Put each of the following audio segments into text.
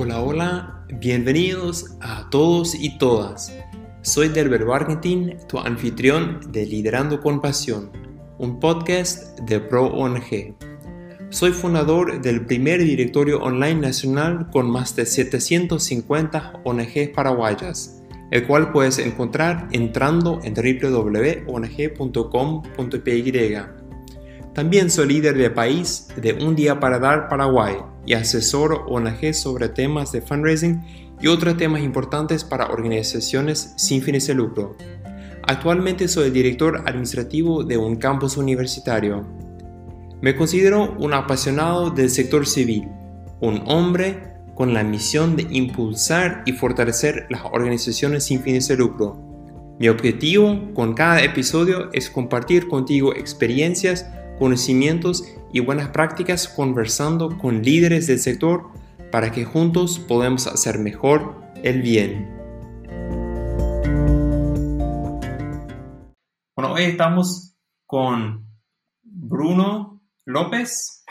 Hola, hola, bienvenidos a todos y todas. Soy Delber Bargentin, tu anfitrión de Liderando con Pasión, un podcast de Pro ONG. Soy fundador del primer directorio online nacional con más de 750 ONGs paraguayas, el cual puedes encontrar entrando en www.ong.com.py. También soy líder de país de Un Día para Dar Paraguay y asesor ONG sobre temas de fundraising y otros temas importantes para organizaciones sin fines de lucro. Actualmente soy el director administrativo de un campus universitario. Me considero un apasionado del sector civil, un hombre con la misión de impulsar y fortalecer las organizaciones sin fines de lucro. Mi objetivo con cada episodio es compartir contigo experiencias, conocimientos y buenas prácticas conversando con líderes del sector para que juntos podamos hacer mejor el bien. Bueno, hoy estamos con Bruno López.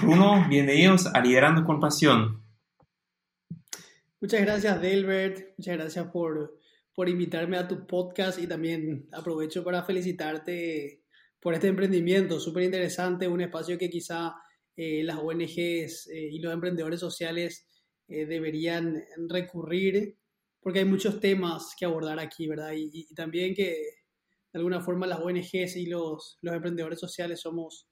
Bruno, bienvenidos a Liderando con Pasión. Muchas gracias, Delbert. Muchas gracias por, por invitarme a tu podcast y también aprovecho para felicitarte por este emprendimiento súper interesante, un espacio que quizá eh, las ONGs eh, y los emprendedores sociales eh, deberían recurrir porque hay muchos temas que abordar aquí, ¿verdad? Y, y, también que de alguna forma las ONGs y los, los emprendedores sociales somos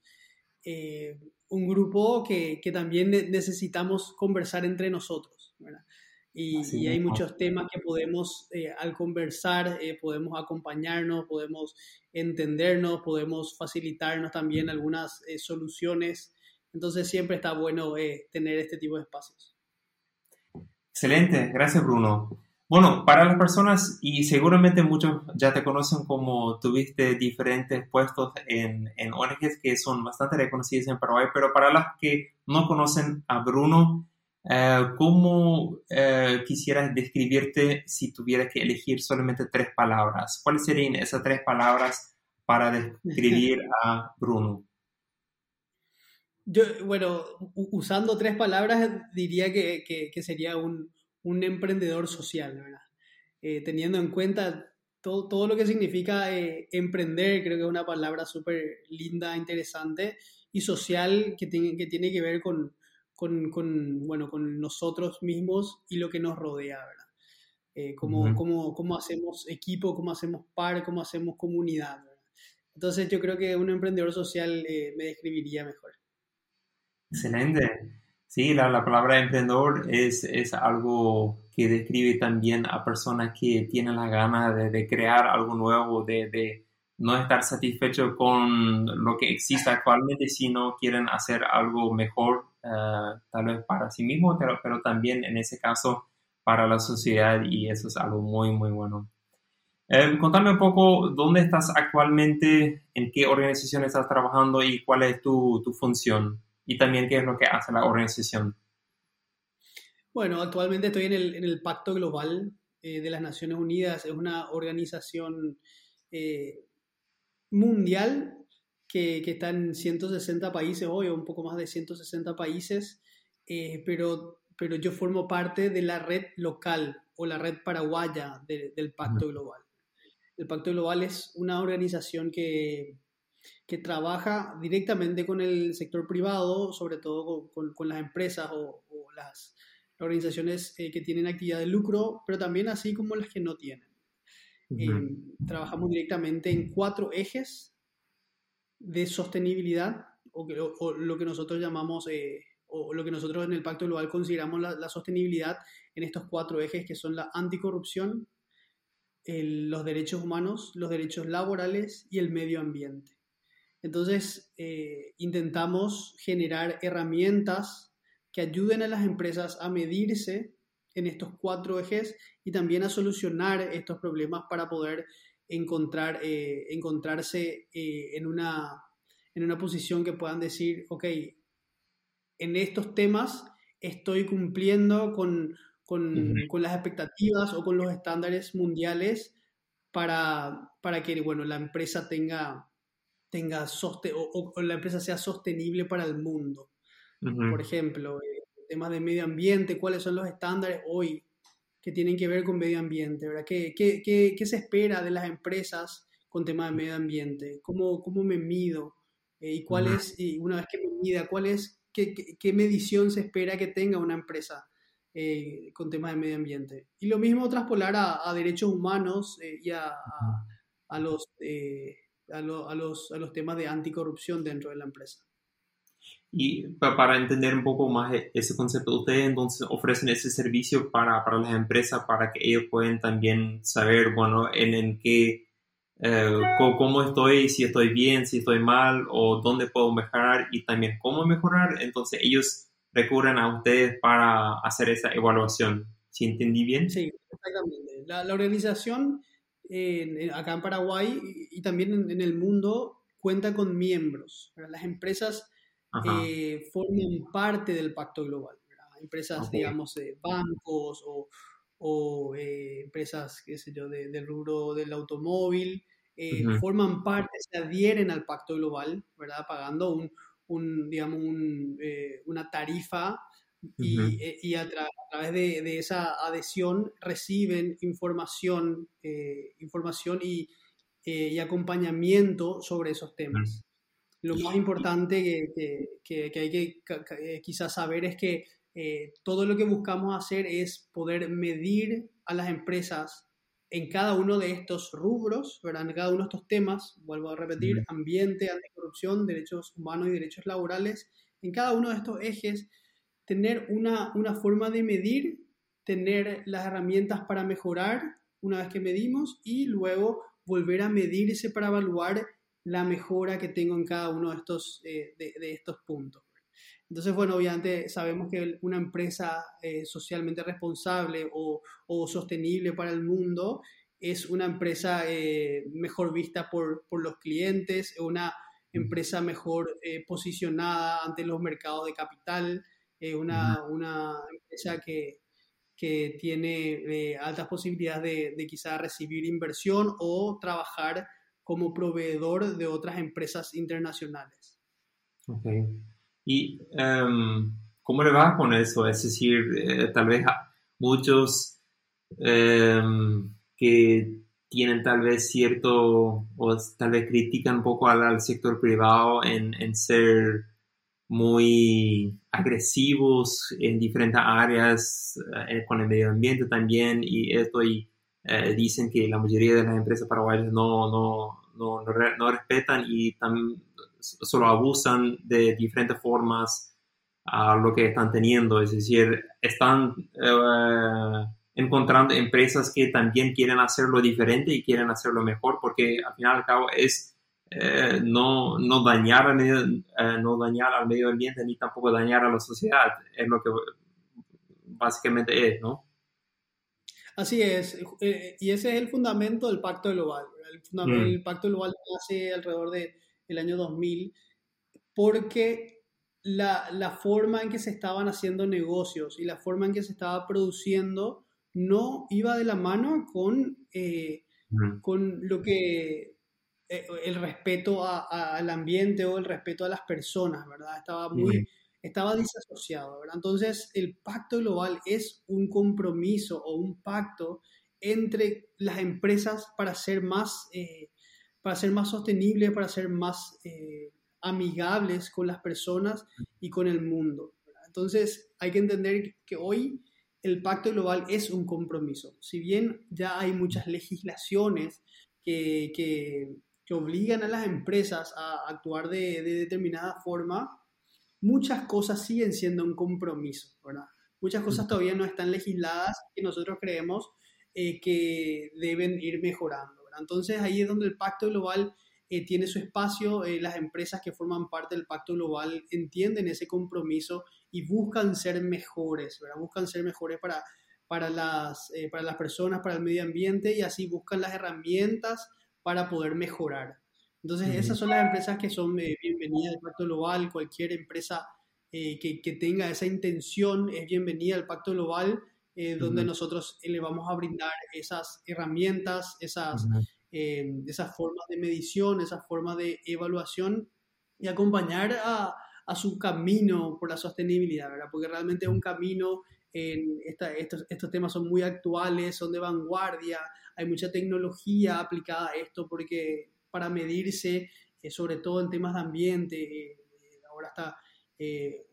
eh, un grupo que, que, también necesitamos conversar entre nosotros. Y, y, hay muchos temas que podemos, eh, al conversar, eh, podemos acompañarnos, podemos entendernos, podemos facilitarnos también algunas eh, soluciones. Entonces siempre está bueno tener este tipo de espacios. Excelente, gracias Bruno. Bueno, para las personas, y seguramente muchos ya te conocen como tuviste diferentes puestos en, en ONGs que son bastante reconocidas en Paraguay, pero para las que no conocen a Bruno, eh, ¿cómo eh, quisieras describirte si tuvieras que elegir solamente tres palabras? ¿Cuáles serían esas tres palabras para describir a Bruno? Yo, bueno, usando tres palabras, diría que, que, que sería un, un emprendedor social, ¿verdad? Eh, teniendo en cuenta todo, todo, lo que significa eh, emprender, creo que es una palabra súper linda, interesante y social que tiene que, tiene que ver con, con, con, bueno, con nosotros mismos y lo que nos rodea, ¿verdad? Eh, cómo, uh -huh. cómo, cómo, hacemos equipo, cómo hacemos par, cómo hacemos comunidad. ¿verdad? Entonces yo creo que un emprendedor social eh, me describiría mejor. Excelente. Sí, la, la palabra emprendedor es, es, algo que describe también a personas que tienen la gana de, de crear algo nuevo, de, de, no estar satisfecho con lo que existe actualmente, sino quieren hacer algo mejor, uh, tal vez para sí mismos, pero, pero también en ese caso para la sociedad y eso es algo muy, muy bueno. Eh, contame un poco dónde estás actualmente, en qué organización estás trabajando y cuál es tu, tu función y también qué es lo que hace la organización. Bueno, actualmente estoy en el, en el Pacto Global eh, de las Naciones Unidas. Es una organización eh, mundial que, que, está en 160 países hoy, o un poco más de 160 países, eh, pero, pero yo formo parte de la red local o la red paraguaya de, del Pacto Global. El Pacto Global es una organización que que trabaja directamente con el sector privado, sobre todo con, con las empresas o, o las organizaciones eh, que tienen actividad de lucro, pero también así como las que no tienen. Uh -huh. eh, trabajamos directamente en cuatro ejes de sostenibilidad, o, lo que nosotros llamamos, eh, o lo que nosotros en el Pacto Global consideramos la, sostenibilidad en estos cuatro ejes que son la anticorrupción, los derechos humanos, los derechos laborales y el medio ambiente. Entonces, eh, intentamos generar herramientas que ayuden a las empresas a medirse en estos cuatro ejes y también a solucionar estos problemas para poder encontrar, eh, encontrarse eh, en, una, en una posición que puedan decir, ok, en estos temas estoy cumpliendo con, con, uh -huh. con las expectativas o con los estándares mundiales para, para que bueno, la empresa tenga tenga soste o, o, la empresa sea sostenible para el mundo. Uh -huh. Por ejemplo, eh, temas de medio ambiente, cuáles son los estándares hoy que tienen que ver con medio ambiente, ¿verdad? ¿Qué, qué, qué, qué se espera de las empresas con temas de medio ambiente? ¿Cómo, cómo me mido? Eh, ¿Y cuál es, y una vez que me mida, cuál es, qué, qué, medición se espera que tenga una empresa eh, con temas de medio ambiente? Y lo mismo traspolar a, a derechos humanos eh, y a, a, los, a, lo, a, los, a los temas de anticorrupción dentro de la empresa. Y para entender un poco más e-, ese concepto, ustedes entonces ofrecen ese servicio para, para las empresas para que ellos puedan también saber, bueno, en, en qué, eh, cómo estoy, si estoy bien, si estoy mal o dónde puedo mejorar y también cómo mejorar. Entonces ellos recurren a ustedes para hacer esa evaluación. ¿Sí entendí bien? Sí, exactamente. La, la organización acá en Paraguay y, también en, el mundo cuenta con miembros. Las empresas eh, forman parte del pacto global. Empresas, digamos, de bancos o, eh, empresas, qué sé yo, del rubro del automóvil, eh, forman parte, se adhieren al pacto global, ¿verdad? Pagando un, digamos, una tarifa y, a, través de, esa adhesión reciben información, información y, y, acompañamiento sobre esos temas. Lo más importante que, que, que hay que eh, quizás saber es que eh, todo lo que buscamos hacer es poder medir a las empresas en cada uno de estos rubros, ¿verdad? en cada uno de estos temas, vuelvo a repetir, ambiente, anticorrupción, derechos humanos y derechos laborales, en cada uno de estos ejes, tener una, una forma de medir, tener las herramientas para mejorar una vez que medimos y luego volver a medirse para evaluar la mejora que tengo en cada uno de estos, eh, de, estos puntos. Entonces, bueno, obviamente sabemos que una empresa eh, socialmente responsable o, o, sostenible para el mundo es una empresa eh, mejor vista por, por, los clientes, una empresa mejor posicionada ante los mercados de capital, una, una, empresa que, que tiene altas posibilidades de, de quizá recibir inversión o trabajar como proveedor de otras empresas internacionales. Ok. ¿Y em, cómo le va con eso? Es decir, eh, tal vez muchos em, que tienen tal vez cierto, o tal vez critican un poco al, sector privado en, en, ser muy agresivos en diferentes áreas, eh, con el medio ambiente también, y esto y eh, dicen que la mayoría de las empresas paraguayas no, no, no, no, respetan y también solo abusan de diferentes formas a lo que están teniendo. Es decir, están eh, encontrando empresas que también quieren hacerlo diferente y quieren hacerlo mejor porque al final y al cabo es eh, no, no, dañar al medio, no dañar al medio ambiente ni tampoco dañar a la sociedad. Es lo que básicamente es, ¿no? Así es, eh, y ese es el fundamento del Pacto Global. El, mm. el Pacto Global nace alrededor del el año 2000 porque la, la, forma en que se estaban haciendo negocios y la forma en que se estaba produciendo no iba de la mano con, eh, mm. con lo que eh, el respeto al ambiente o el respeto a las personas, ¿verdad? Estaba muy... Mm estaba disasociado, ¿verdad? Entonces, el pacto global es un compromiso o un pacto entre las empresas para ser más, eh, para ser más sostenibles, para ser más eh, amigables con las personas y con el mundo. Entonces, hay que entender que hoy el pacto global es un compromiso. Si bien ya hay muchas legislaciones que, que, obligan a las empresas a actuar de, de determinada forma, muchas cosas siguen siendo un compromiso, ¿verdad? Muchas cosas todavía no están legisladas y nosotros creemos eh, que deben ir mejorando, ¿verdad? Entonces ahí es donde el pacto global eh, tiene su espacio, eh, las empresas que forman parte del pacto global entienden ese compromiso y buscan ser mejores, ¿verdad? Buscan ser mejores para, para, las, para las personas, para el medio ambiente y así buscan las herramientas para poder mejorar. Entonces, esas son las empresas que son eh, bienvenidas al Pacto Global. Cualquier empresa eh, que, que, tenga esa intención es bienvenida al Pacto Global, eh, donde nosotros le vamos a brindar esas herramientas, esas, esas formas de medición, esas formas de evaluación y acompañar a, a su camino por la sostenibilidad, ¿verdad? Porque realmente es un camino, en estos, estos temas son muy actuales, son de vanguardia, hay mucha tecnología aplicada a esto porque para medirse, eh, sobre todo en temas de ambiente, eh, ahora está, eh,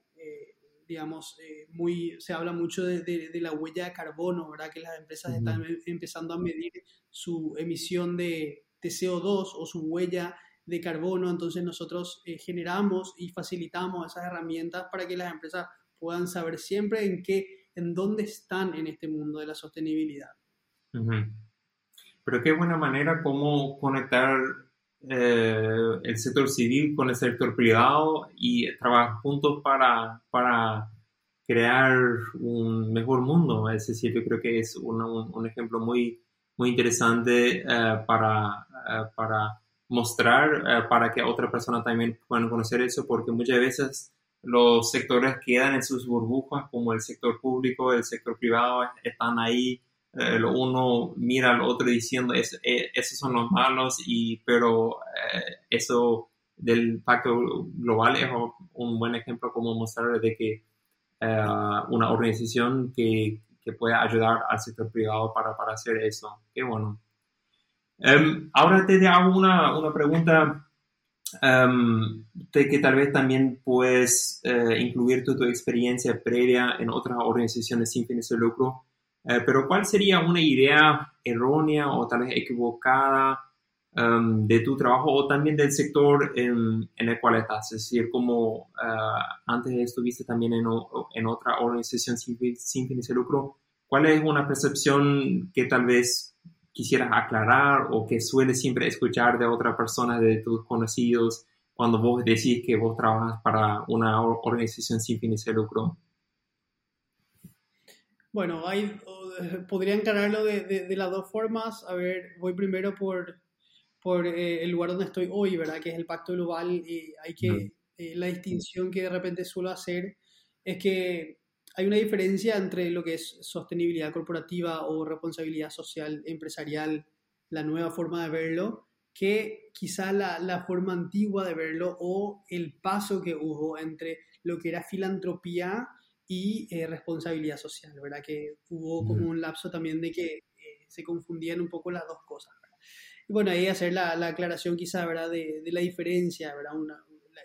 digamos, muy, se habla mucho de, de, la huella de carbono, ¿verdad? Que las empresas están empezando a medir su emisión de, de CO2 o su huella de carbono, entonces nosotros eh, generamos y facilitamos esas herramientas para que las empresas puedan saber siempre en qué, en dónde están en este mundo de la sostenibilidad. Pero qué buena manera cómo conectar eh, el sector civil con el sector privado y trabajar juntos para, para crear un mejor mundo. Es decir, yo creo que es un, un, ejemplo muy, muy interesante eh, para, para mostrar eh, para que otra persona también puedan conocer eso, porque muchas veces los sectores quedan en sus burbujas, como el sector público, el sector privado, están ahí, eh, uno mira al otro diciendo, es, eh, esos son los malos, y, pero eso del pacto global es un buen ejemplo como mostrar de que una organización que, que pueda ayudar al sector privado para, para hacer eso. Qué bueno. Em, ahora te hago una, una pregunta um, de que tal vez también puedes eh, incluir tu, tu, experiencia previa en otras organizaciones sin fines de lucro, eh, pero ¿cuál sería una idea errónea o tal vez equivocada em, de tu trabajo o también del sector en, en el cual estás? Es decir, como eh, antes estuviste también en, en otra organización sin, sin fines de lucro, ¿cuál es una percepción que tal vez quisieras aclarar o que sueles siempre escuchar de otra persona, de tus conocidos, cuando vos decís que vos trabajas para una organización sin fines de lucro? Bueno, hay, podría aclararlo de, de, las dos formas. A ver, voy primero por, por eh, el lugar donde estoy hoy, ¿verdad? Que es el Pacto Global. Y hay que, eh, la distinción que de repente suelo hacer es que hay una diferencia entre lo que es sostenibilidad corporativa o responsabilidad social empresarial, la nueva forma de verlo, que quizá la, la, forma antigua de verlo o el paso que hubo entre lo que era filantropía y eh, responsabilidad social, ¿verdad? Que hubo como un lapso también de que eh, se confundían un poco las dos cosas. Y bueno, ahí hacer la, la aclaración quizá, ¿verdad? De, de la diferencia, ¿verdad? Una,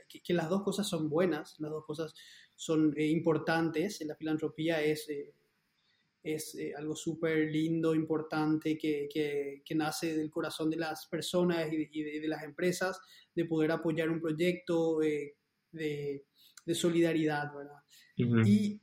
que, que, las dos cosas son buenas, las dos cosas son eh, importantes. La filantropía es, eh, es eh, algo súper lindo, importante, que, que, nace del corazón de las personas y de, las empresas, de poder apoyar un proyecto de, de, solidaridad, ¿verdad? Y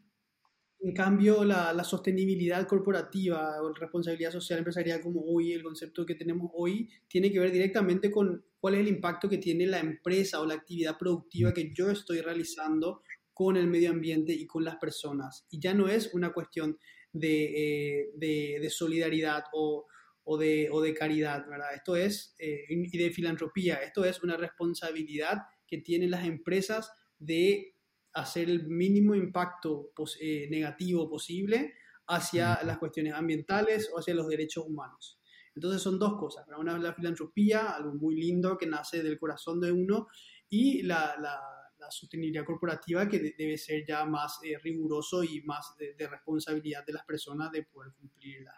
en cambio, la, la, sostenibilidad corporativa o responsabilidad social empresarial como hoy, el concepto que tenemos hoy, tiene que ver directamente con cuál es el impacto que tiene la empresa o la actividad productiva que yo estoy realizando con el medio ambiente y con las personas. Y ya no es una cuestión de, eh, de, solidaridad o, o, de, o, de, caridad, ¿verdad? Esto es, eh, y de filantropía, esto es una responsabilidad que tienen las empresas de hacer el mínimo impacto eh, negativo posible hacia las cuestiones ambientales o hacia los derechos humanos. Entonces son dos cosas, una es la filantropía, algo muy lindo que nace del corazón de uno, y la, la sostenibilidad corporativa que debe ser ya más eh, riguroso y más de, responsabilidad de las personas de poder cumplirla.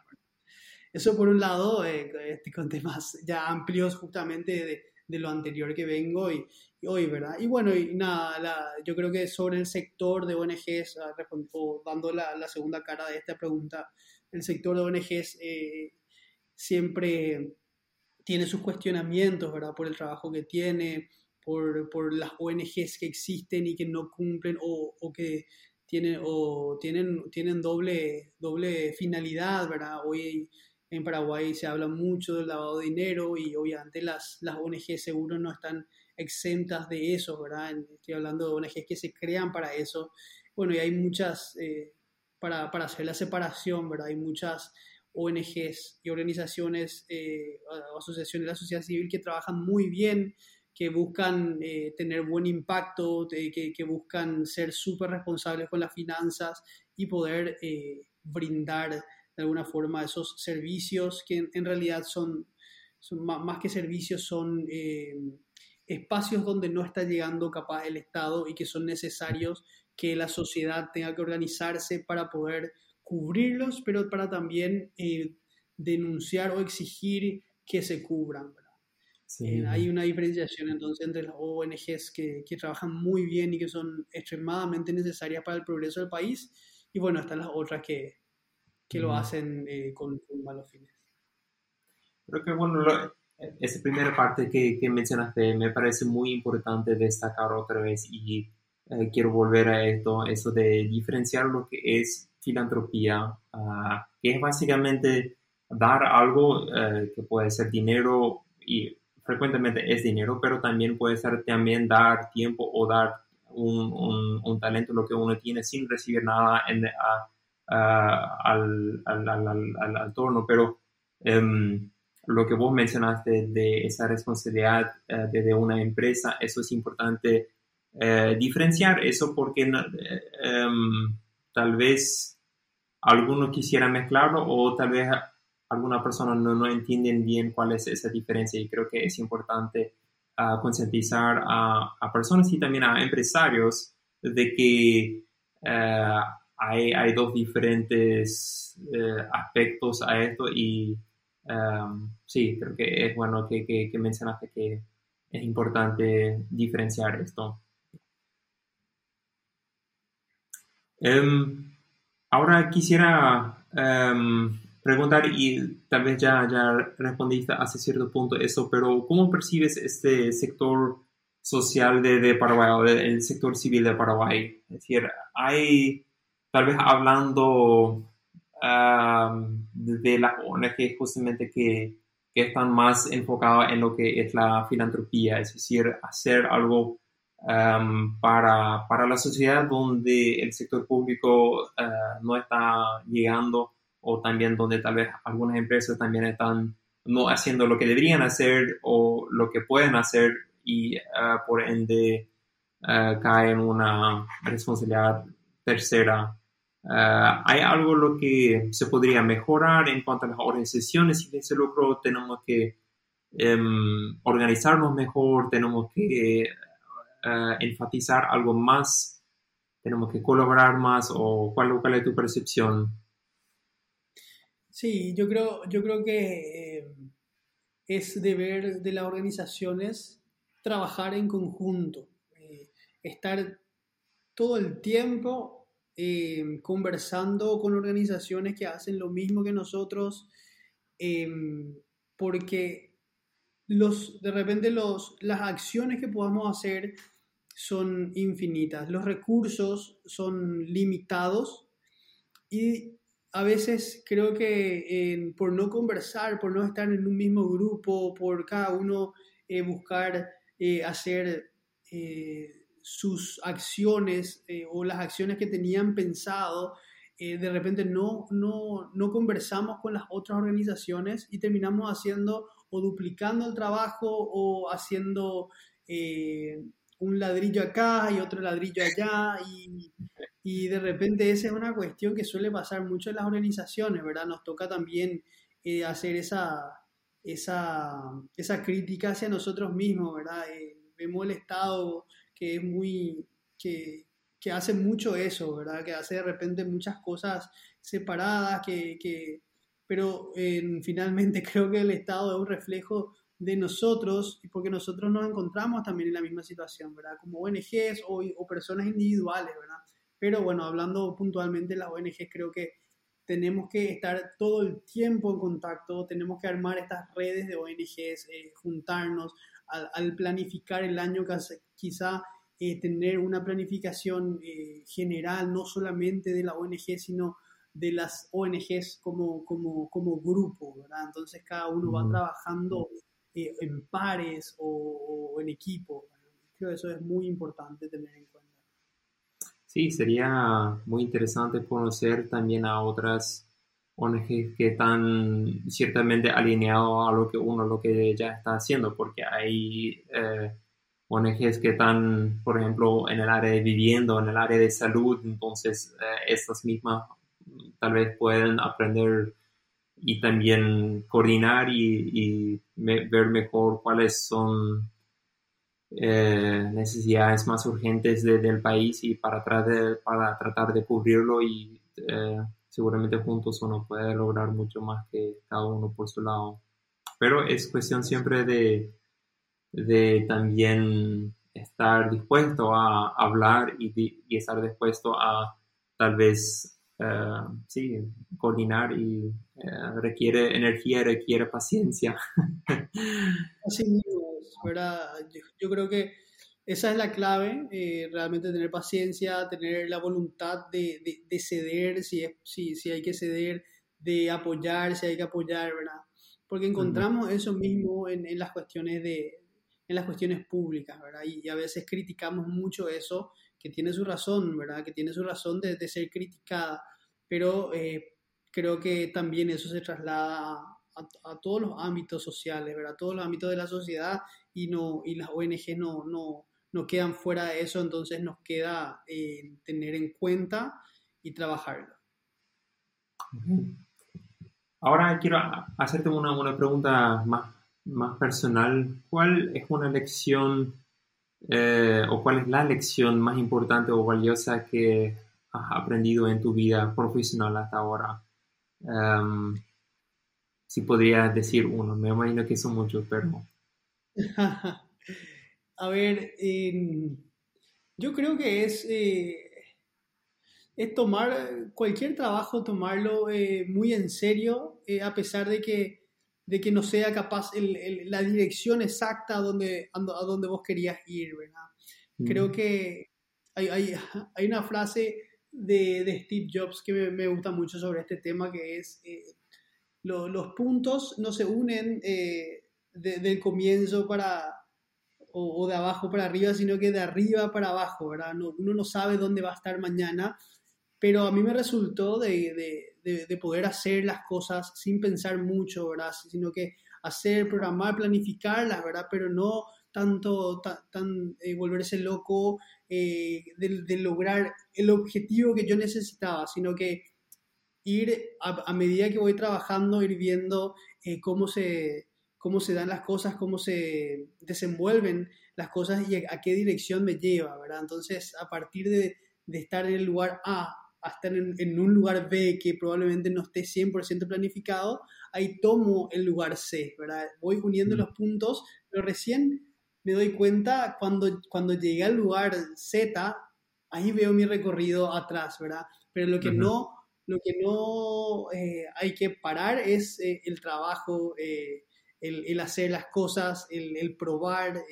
Eso por un lado, eh, este, con temas ya amplios justamente de, de lo anterior que vengo y, hoy, ¿verdad? Y bueno, y nada, yo creo que sobre el sector de ONGs, ah, dando la, la, segunda cara de esta pregunta, el sector de ONGs eh, siempre tiene sus cuestionamientos, ¿verdad? Por el trabajo que tiene, por, por, las ONGs que existen y que no cumplen o, o que tienen, o tienen, tienen doble, doble finalidad, ¿verdad? Hoy en Paraguay se habla mucho del lavado de dinero y obviamente las, las ONGs seguro no están exentas de eso, ¿verdad? Estoy hablando de ONGs que se crean para eso. Bueno, y hay muchas, eh, para, para, hacer la separación, ¿verdad? Hay muchas ONGs y organizaciones, eh, asociaciones de la sociedad civil que trabajan muy bien que buscan eh, tener buen impacto, que, que, buscan ser súper responsables con las finanzas y poder eh, brindar de alguna forma esos servicios que en, realidad son, son más, que servicios, son, eh, espacios donde no está llegando capaz el Estado y que son necesarios que la sociedad tenga que organizarse para poder cubrirlos, pero para también eh, denunciar o exigir que se cubran. Eh, hay una diferenciación entonces entre las ONGs que, que, trabajan muy bien y que son extremadamente necesarias para el progreso del país, y bueno, están las otras que, que lo hacen eh, con, malos fines. Creo que bueno, esa primera parte que, que, mencionaste me parece muy importante destacar otra vez y eh, quiero volver a esto, eso de diferenciar lo que es filantropía, ah, que es básicamente dar algo que puede ser dinero y frecuentemente es dinero, pero también puede ser también dar tiempo o dar un, un, talento, lo que uno tiene sin recibir nada en, al, al, al, al, torno. Pero um, lo que vos mencionaste de esa responsabilidad uh, de, de, una empresa, eso es importante uh, diferenciar eso porque um, tal vez algunos quisieran mezclarlo o tal vez algunas personas no, no, entienden bien cuál es esa diferencia y creo que es importante uh, concientizar a, a, personas y también a empresarios de que uh, hay, dos diferentes uh, aspectos a esto y um, sí, creo que es bueno que, que, que, mencionaste que es importante diferenciar esto. Um, ahora quisiera um, preguntar y tal vez ya, ya respondiste hace cierto punto eso, pero ¿cómo percibes este sector social de, de Paraguay el sector civil de Paraguay? Es decir, hay tal vez hablando de las ONG justamente que, que están más enfocadas en lo que es la filantropía, es decir, hacer algo para, para, la sociedad donde el sector público uh, no está llegando o también donde tal vez algunas empresas también están no haciendo lo que deberían hacer o lo que pueden hacer y ah, por ende uh, cae en una responsabilidad tercera. Ah, ¿Hay algo lo que se podría mejorar en cuanto a las organizaciones y de ese lucro tenemos que um, organizarnos mejor, tenemos que enfatizar algo más, tenemos que colaborar más o cuál, cuál es tu percepción? Sí, yo creo, yo creo que eh, es deber de las organizaciones trabajar en conjunto, eh, estar todo el tiempo eh, conversando con organizaciones que hacen lo mismo que nosotros, porque los, de repente los, las acciones que podamos hacer son infinitas, los recursos son limitados y a veces creo que por no conversar, por no estar en un mismo grupo, por cada uno eh, buscar eh, hacer eh, sus acciones o las acciones que tenían pensado, de repente no, no, no conversamos con las otras organizaciones y terminamos haciendo o duplicando el trabajo o haciendo un ladrillo acá y otro ladrillo allá y, y de repente esa es una cuestión que suele pasar mucho en las organizaciones, ¿verdad? Nos toca también eh, hacer esa, esa, esa, crítica hacia nosotros mismos, ¿verdad? Eh, vemos el Estado que es muy, que, que, hace mucho eso, ¿verdad? Que hace de repente muchas cosas separadas, que, que pero eh, finalmente creo que el Estado es un reflejo de nosotros, porque nosotros nos encontramos también en la misma situación, ¿verdad? Como ONGs o, o personas individuales, ¿verdad? Pero bueno, hablando puntualmente de las ONG, creo que tenemos que estar todo el tiempo en contacto, tenemos que armar estas redes de ONGs, eh, juntarnos, al, planificar el año quizá eh, tener una planificación eh, general, no solamente de la ONG, sino de las ONGs como, como, como grupo, ¿verdad? Entonces cada uno va trabajando en pares o, o en equipo. Creo que eso es muy importante tener en cuenta. Sí, sería muy interesante conocer también a otras ONG que están ciertamente alineados a lo que uno lo que ya está haciendo, porque hay eh, ONGs que están, por ejemplo, en el área de vivienda, en el área de salud, entonces eh, estas mismas tal vez pueden aprender y también coordinar y, y ver mejor cuáles son eh, necesidades más urgentes del país y para, tratar, para tratar de cubrirlo y eh, seguramente juntos uno puede lograr mucho más que cada uno por su lado. Pero es cuestión siempre de, de también estar dispuesto a hablar y, y estar dispuesto a tal vez, eh, sí, coordinar y eh, requiere energía, requiere paciencia. Así mismo, ¿verdad? Yo, creo que esa es la clave, eh, realmente tener paciencia, tener la voluntad de, de, ceder, si, es, si, si hay que ceder, de apoyar, si hay que apoyar, ¿verdad? Porque encontramos eso mismo en, en, las cuestiones de en las cuestiones públicas, ¿verdad? Y, a veces criticamos mucho eso, que tiene su razón, ¿verdad? Que tiene su razón de, ser criticada, pero eh, creo que también eso se traslada a, todos los ámbitos sociales, ¿verdad? A todos los ámbitos de la sociedad y, no, y las ONG no, no, no quedan fuera de eso, entonces nos queda eh, tener en cuenta y trabajarlo. Ahora quiero hacerte una, una pregunta más, más personal. ¿Cuál es una lección eh, o cuál es la lección más importante o valiosa que has aprendido en tu vida profesional hasta ahora? Um, si podría decir uno, me imagino que son muchos, pero... A ver, yo creo que es, eh, es tomar cualquier trabajo, tomarlo eh, muy en serio, eh, a pesar de que, de que no sea capaz la dirección exacta a donde, a donde vos querías ir, ¿verdad? Creo que hay, hay, hay, una frase de, de Steve Jobs que me, me, gusta mucho sobre este tema, que es los puntos no se unen eh, del comienzo para, o, de abajo para arriba, sino que de arriba para abajo, ¿verdad? uno no sabe dónde va a estar mañana, pero a mí me resultó de, poder hacer las cosas sin pensar mucho, ¿verdad? Sino que hacer, programar, planificarlas, ¿verdad? Pero no tanto, tan, eh, volverse loco eh, de, lograr el objetivo que yo necesitaba, sino que ir a, medida que voy trabajando, ir viendo eh, cómo, se, cómo se dan las cosas, cómo se desenvuelven las cosas y a, qué dirección me lleva, ¿verdad? Entonces, a partir de, de estar en el lugar A a estar en, en, un lugar B que probablemente no esté 100% planificado, ahí tomo el lugar C, ¿verdad? Voy uniendo mm. los puntos, pero recién me doy cuenta cuando, cuando llegué al lugar Z, ahí veo mi recorrido atrás, ¿verdad? Pero lo que no lo que no eh, hay que parar es eh, el trabajo, eh, el, hacer las cosas, el, probar,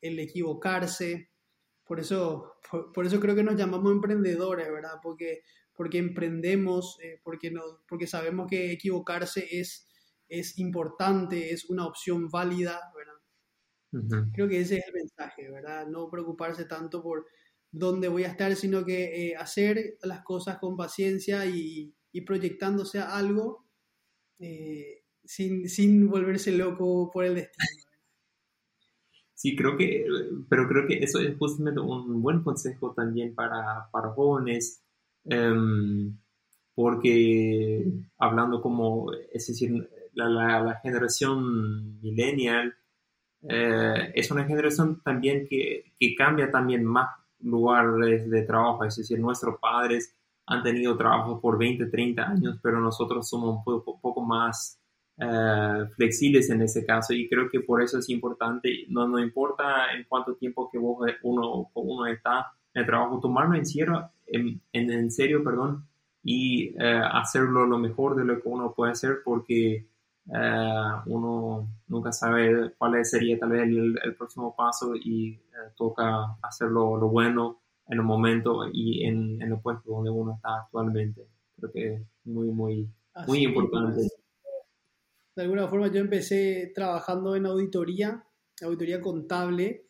el, equivocarse. Por eso, por, eso creo que nos llamamos emprendedores, ¿verdad? Porque, porque emprendemos, porque, no, porque sabemos que equivocarse es, es importante, es una opción válida, ¿verdad? Creo que ese es el mensaje, ¿verdad? No preocuparse tanto por, dónde voy a estar, sino que eh, hacer las cosas con paciencia y, proyectándose a algo eh, sin, volverse loco por el destino. Sí, creo que, pero creo que eso es justamente un buen consejo también para, para jóvenes, em, porque hablando como, es decir, la, generación millennial eh, es una generación también que, que cambia también más lugares de trabajo, es decir, nuestros padres han tenido trabajo por 20, 30 años, pero nosotros somos un poco, poco más eh, flexibles en ese caso y creo que por eso es importante, no, no importa en cuánto tiempo que vos, uno, uno está en el trabajo, tomarlo en serio, en, en, serio perdón, y eh, hacerlo lo mejor de lo que uno puede hacer porque eh, uno nunca sabe cuál sería tal vez el, próximo paso y eh, toca hacer lo, bueno en el momento y en, en, el puesto donde uno está actualmente. Creo que es muy, muy, muy importante. De alguna forma yo empecé trabajando en auditoría, auditoría contable,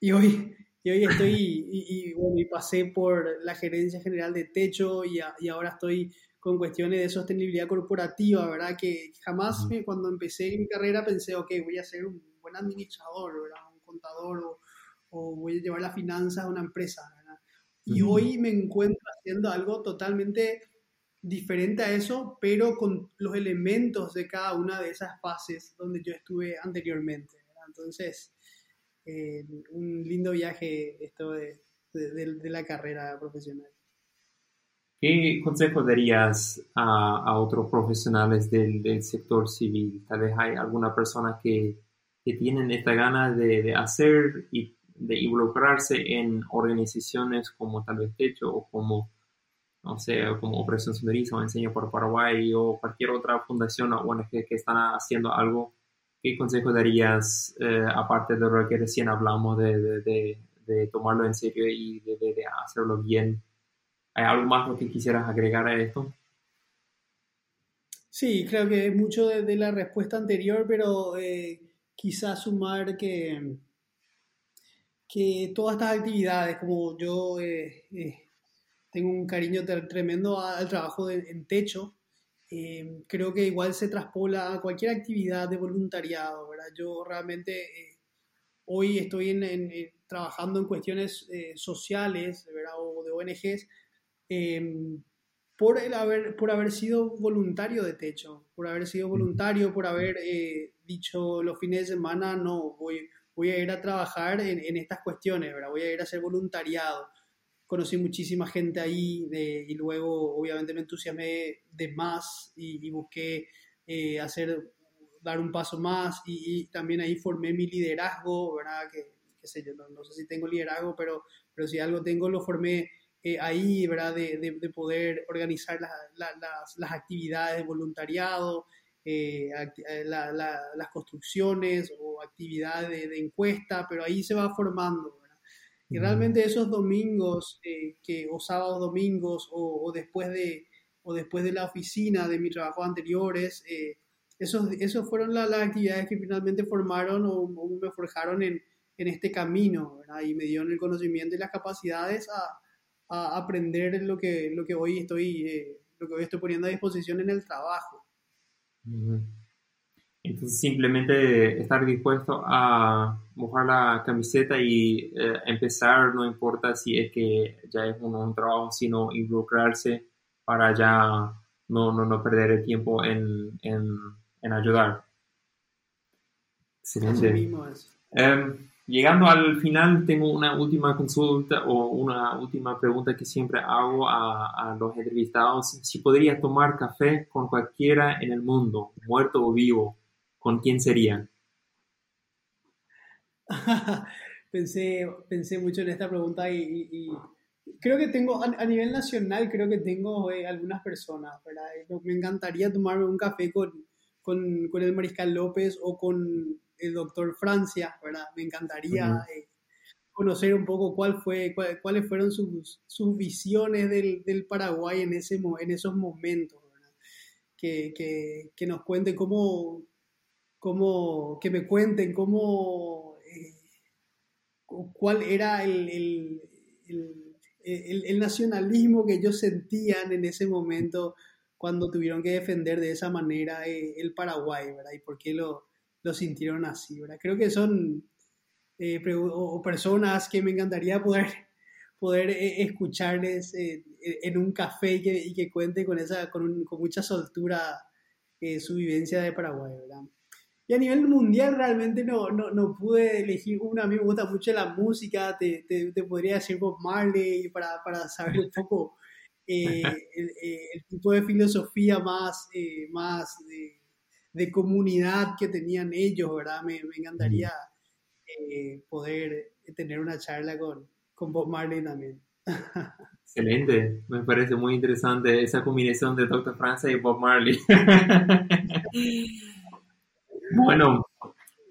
y hoy, y hoy estoy, y, y, pasé por la gerencia general de techo y, y ahora estoy con cuestiones de sostenibilidad corporativa, ¿verdad? Que jamás cuando empecé mi carrera pensé, ok, voy a ser un buen administrador, ¿verdad? Un contador o, voy a llevar las finanzas a una empresa, ¿verdad? Y hoy me encuentro haciendo algo totalmente diferente a eso, pero con los elementos de cada una de esas fases donde yo estuve anteriormente, ¿verdad? Entonces, un lindo viaje esto de, la carrera profesional. ¿Qué consejo darías a, otros profesionales del, sector civil? Tal vez hay alguna persona que, que tienen esta gana de, hacer y de involucrarse en organizaciones como tal vez Techo o como, no sé, como Operación Sunderiza o Enseño por Paraguay o cualquier otra fundación o ONG que están haciendo algo ¿qué consejo darías, eh, aparte de lo que recién hablamos, de, tomarlo en serio y de, hacerlo bien? ¿Hay algo más lo que quisieras agregar a esto? Sí, creo que mucho de, la respuesta anterior, pero eh, quizás sumar que, que todas estas actividades, como yo eh, tengo un cariño tremendo al trabajo en techo, eh, creo que igual se traspola a cualquier actividad de voluntariado, ¿verdad? Yo realmente eh, hoy estoy en, trabajando en cuestiones eh, sociales, ¿verdad? O de ONGs, em, por, el haber, por haber sido voluntario de techo, por haber sido voluntario, por haber dicho los fines de semana, no, voy, voy a ir a trabajar en, en estas cuestiones, ¿verdad? Voy a ir a hacer voluntariado conocí muchísima gente ahí y luego obviamente me entusiasmé de más y, busqué eh, hacer, dar un paso más y, también ahí formé mi liderazgo, ¿verdad? Que, sé yo, no, sé si tengo liderazgo, pero, pero si algo tengo lo formé eh, ahí, ¿verdad? De, de, poder organizar las, las, actividades de voluntariado, eh, las construcciones o actividades de, encuesta, pero ahí se va formando, y realmente esos domingos, eh, que, o sábados, domingos, o, después de, o después de la oficina de mi trabajo anteriores, eh, esos, esos fueron las actividades que finalmente formaron o, me forjaron en, en este camino, ¿verdad? Y me dieron el conocimiento y las capacidades a, a aprender lo que, lo que hoy estoy, eh, lo que hoy estoy poniendo a disposición en el trabajo. Entonces simplemente estar dispuesto a mojar la camiseta y eh, empezar, no importa si es que ya es un, trabajo, sino involucrarse para ya no, no, no perder el tiempo en, en, en ayudar. Excelente. Em, llegando al final, tengo una última consulta o una última pregunta que siempre hago a, a los entrevistados. Si podría tomar café con cualquiera en el mundo, muerto o vivo, ¿con quién sería? pensé, pensé mucho en esta pregunta y, creo que tengo, a, nivel nacional, creo que tengo eh, algunas personas, ¿verdad? Me encantaría tomarme un café con, con, con, el Mariscal López o con el doctor Francia, ¿verdad? Me encantaría eh, conocer un poco cuál fue, cuáles fueron sus, sus visiones del, del, Paraguay en, ese, en esos momentos, ¿verdad? Que, que, que nos cuente cómo, cómo, que me cuenten cómo, cuál era el, el, nacionalismo que ellos sentían en ese momento cuando tuvieron que defender de esa manera eh, el Paraguay, ¿verdad? Y por qué lo, lo sintieron así, ¿verdad? Creo que son eh, personas que me encantaría poder, poder escucharles en un café y que, y que cuente con, esa, con, con mucha soltura su vivencia de Paraguay, ¿verdad? Y a nivel mundial realmente no, no, no pude elegir una. A mí me gusta mucho la música, te, te, te podría decir Bob Marley para, para saber un poco eh, eh, el, tipo de filosofía más, eh, más de, de, comunidad que tenían ellos, ¿verdad? Me, me encantaría poder tener una charla con, con Bob Marley también. Excelente, me parece muy interesante esa combinación de Dr. Francia y Bob Marley. Bueno,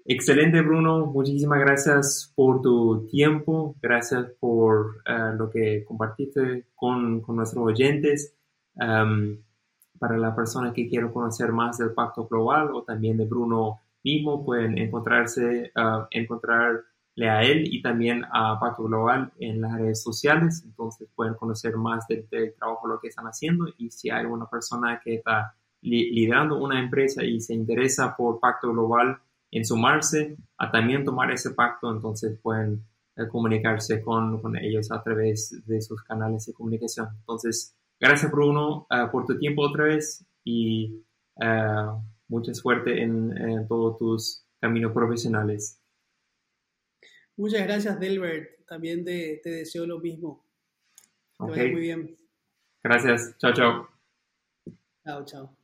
excelente Bruno, muchísimas gracias por tu tiempo, gracias por eh, lo que compartiste con, con nuestros oyentes. para la persona que quiera conocer más del Pacto Global o también de Bruno mismo, pueden encontrarse, uh, encontrarle a él y también a Pacto Global en las redes sociales. Entonces pueden conocer más del, del trabajo, lo que están haciendo y si hay una persona que está liderando una empresa y se interesa por pacto global en sumarse a también tomar ese pacto, entonces pueden eh, comunicarse con, con, ellos a través de sus canales de comunicación. Entonces, gracias Bruno uh, por tu tiempo otra vez y uh, mucha suerte en, en, todos tus caminos profesionales. Muchas gracias, Delbert. También te, deseo lo mismo. Que vaya muy bien. Gracias. Chao, chao. Chao, chao.